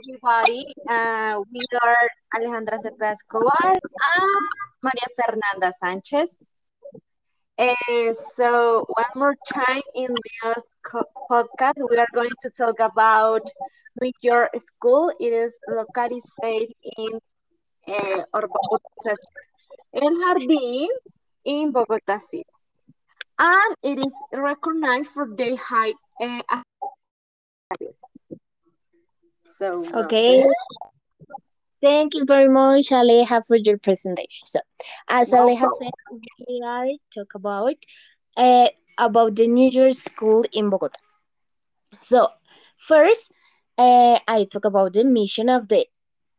everybody. Uh, we are Alejandra Cepeda Escobar and Maria Fernanda Sanchez. Uh, so one more time in the podcast, we are going to talk about New York School. It is located in uh, El Jardín in Bogota City. And it is recognized for their high uh, so okay. Thank you very much, Aleja, for your presentation. So, as Aleja said, we are talk about uh, about the New York School in Bogota. So, first, uh, I talk about the mission of the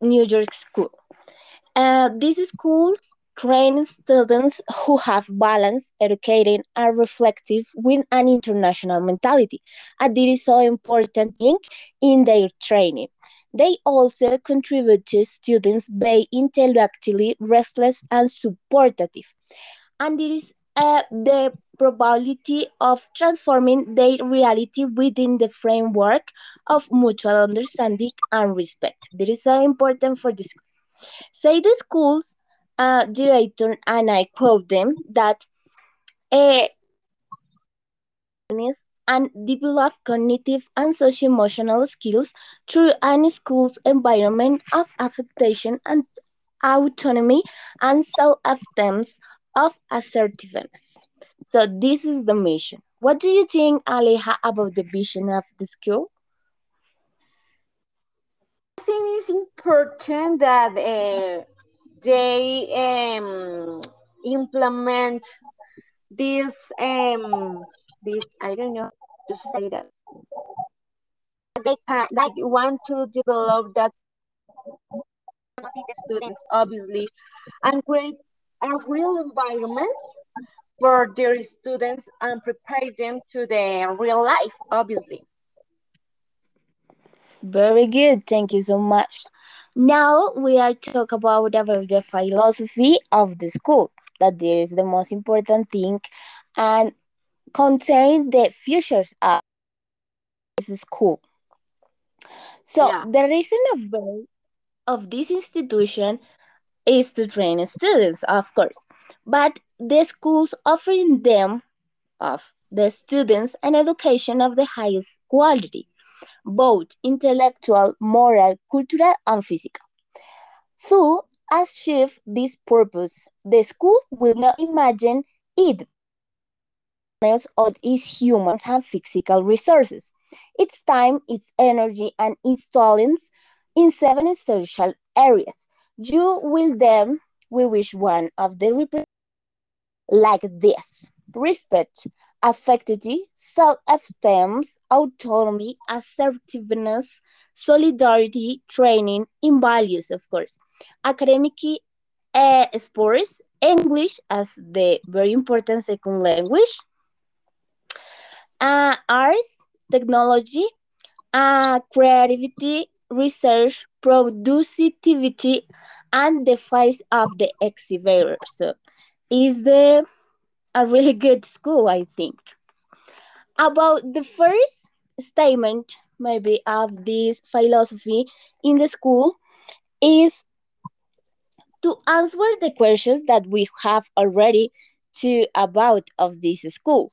New York School. Uh, these schools train students who have balanced, educated, and reflective with an international mentality. And this is so important thing in their training. They also contribute to students being intellectually restless and supportive. And it is uh, the probability of transforming their reality within the framework of mutual understanding and respect. This is so important for this. Say the schools uh, director, and I quote them, that uh, and develop cognitive and socio-emotional skills through an school's environment of affectation and autonomy and self-esteem of assertiveness. So this is the mission. What do you think, Aleja, about the vision of the school? I think it's important that uh, they um, implement this um this I don't know to say that. They can that want to develop that students obviously and create a real environment for their students and prepare them to the real life obviously. Very good. Thank you so much now we are talk about about the philosophy of the school. That is the most important thing and contain the futures of this school. So yeah. the reason of of this institution is to train students, of course, but the schools offering them of the students an education of the highest quality both intellectual, moral, cultural, and physical. To achieve this purpose, the school will not imagine it of its human and physical resources, its time, its energy, and its talents in seven essential areas. You will then we wish one of the like this respect, affectivity, self-esteem, autonomy, assertiveness, solidarity, training, in values, of course. Academic uh, sports, English as the very important second language, uh, arts, technology, uh, creativity, research, productivity, and the face of the exhibitor. So, is the a really good school, I think. About the first statement, maybe, of this philosophy in the school is to answer the questions that we have already to about of this school.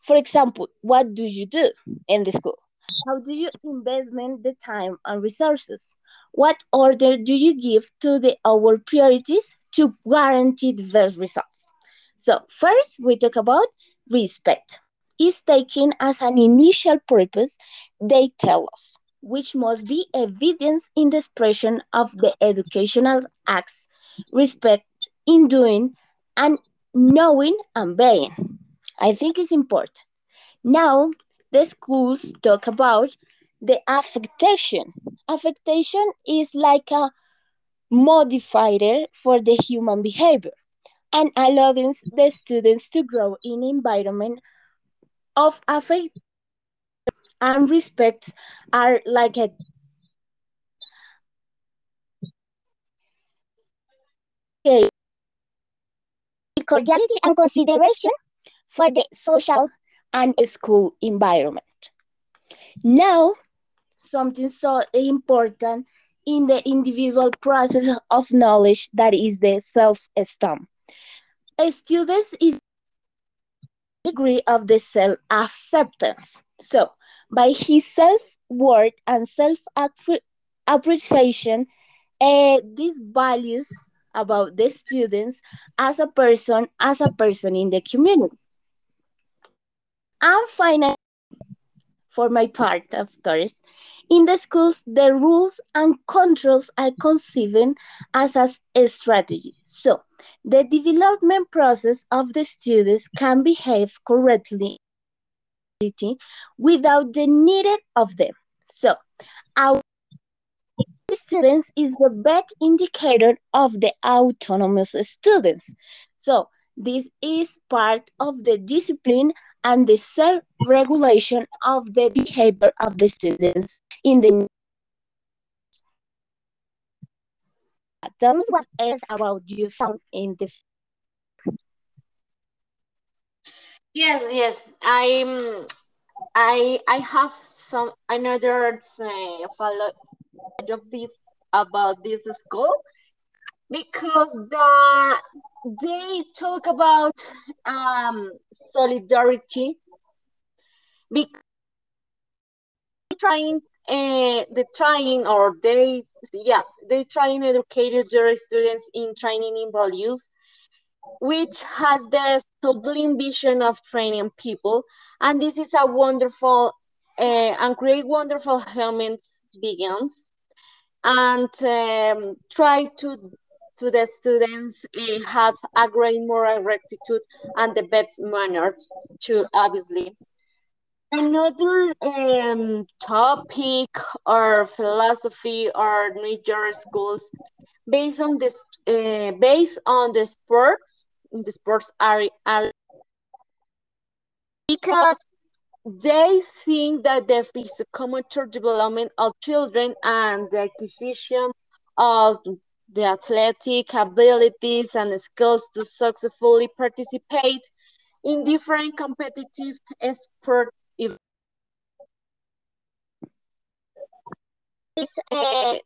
For example, what do you do in the school? How do you investment the time and resources? What order do you give to the our priorities to guarantee the best results? So first we talk about respect. Is taken as an initial purpose, they tell us, which must be evidence in the expression of the educational acts, respect in doing and knowing and being. I think it's important. Now, the schools talk about the affectation. Affectation is like a modifier for the human behavior and allowing the students to grow in environment of affect and respect are like a cordiality and consideration for the social and school environment. Now, something so important in the individual process of knowledge that is the self-esteem. A student is degree of the self-acceptance. So, by his self-worth and self-appreciation, uh, these values about the students as a person, as a person in the community. And finally, for my part, of course, in the schools, the rules and controls are conceived as a strategy. So, the development process of the students can behave correctly without the need of them. So, our students is the best indicator of the autonomous students. So, this is part of the discipline and the self-regulation of the behavior of the students in the Tell us what else about you found in the Yes, yes. I'm I I have some another uh, follow of this about this school because the they talk about um solidarity because trying uh, the trying or they yeah they trying educated their students in training in values which has the sublime vision of training people. And this is a wonderful uh, and great wonderful helmet begins. And um, try to to the students uh, have a great moral rectitude and the best manners too obviously. Another um, topic or philosophy or major schools based on this uh, based on the sports the sports area, area because they think that the physicomotor development of children and the acquisition of the athletic abilities and skills to successfully participate in different competitive sport events. Uh,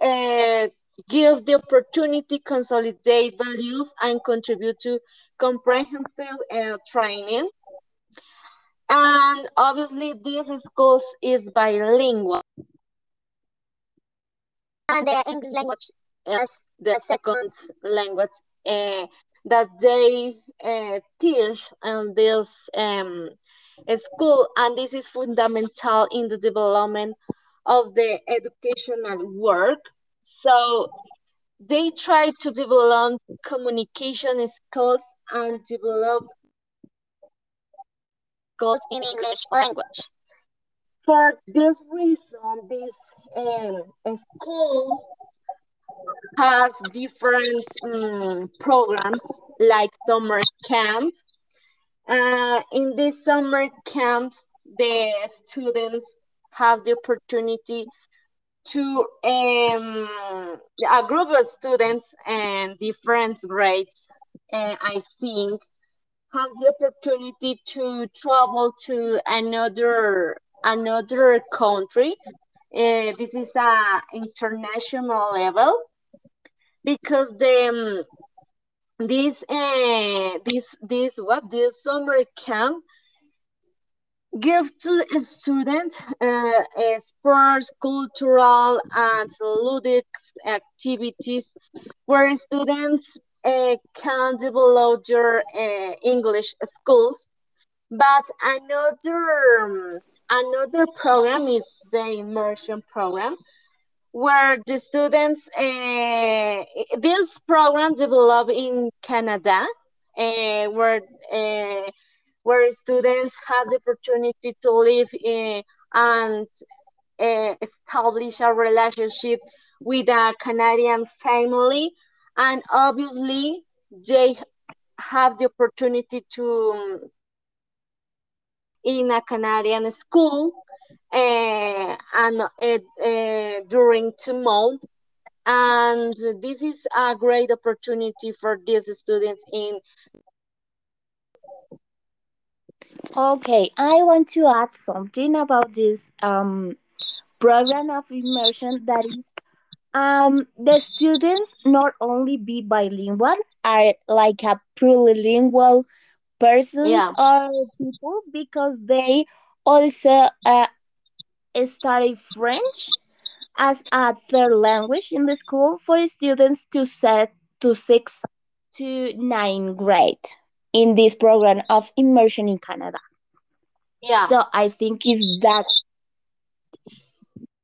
uh, give the opportunity consolidate values and contribute to comprehensive uh, training and obviously this schools is bilingual and the english language is the second language uh, that they uh, teach in this um, school and this is fundamental in the development of the educational work so they try to develop communication skills and develop skills in English language. For this reason, this um, school has different um, programs like summer camp. Uh, in this summer camp, the students have the opportunity to um, a group of students and different grades, uh, I think, have the opportunity to travel to another another country. Uh, this is a international level because the um, this uh, this this what this summer camp give to a student uh, sports, cultural, and ludic activities where students uh, can develop their uh, English skills. But another um, another program is the immersion program, where the students uh, this program developed in Canada, uh, where uh, where students have the opportunity to live in, and establish a relationship with a Canadian family. And obviously, they have the opportunity to in a Canadian school uh, and uh, during two months. And this is a great opportunity for these students in Okay, I want to add something about this um program of immersion that is um the students not only be bilingual are like a plurilingual persons Yeah. or people because they also uh, study French as a third language in the school for students to set to six to nine grade in this program of immersion in Canada. Yeah. So I think is that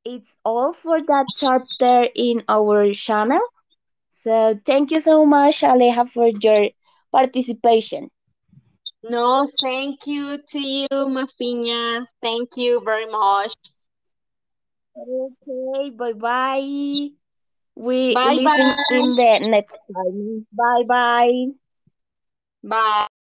it's all for that chapter in our channel. So thank you so much, Aleja, for your participation. No, thank you to you, Mafiña. Thank you very much. Okay, bye bye. We Bye listen in the next time. Bye bye. Bye.